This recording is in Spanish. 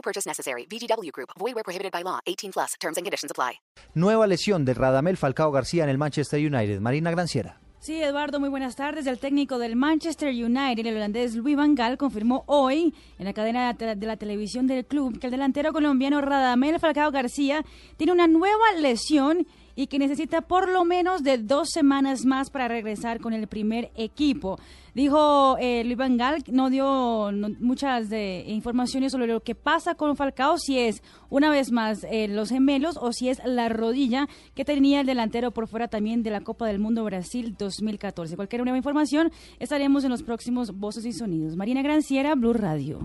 No purchase necessary. VGW Group. Void where prohibited by law. 18 plus. Terms and conditions apply. Nueva lesión de Radamel Falcao García en el Manchester United. Marina Granciera. Sí, Eduardo, muy buenas tardes. El técnico del Manchester United, el holandés Luis Van Gaal, confirmó hoy en la cadena de la televisión del club que el delantero colombiano Radamel Falcao García tiene una nueva lesión y que necesita por lo menos de dos semanas más para regresar con el primer equipo. Dijo eh, Luis Van no dio muchas de, informaciones sobre lo que pasa con Falcao, si es una vez más eh, los gemelos o si es la rodilla que tenía el delantero por fuera también de la Copa del Mundo Brasil 2014. Cualquier nueva información estaremos en los próximos Voces y Sonidos. Marina Granciera, Blue Radio.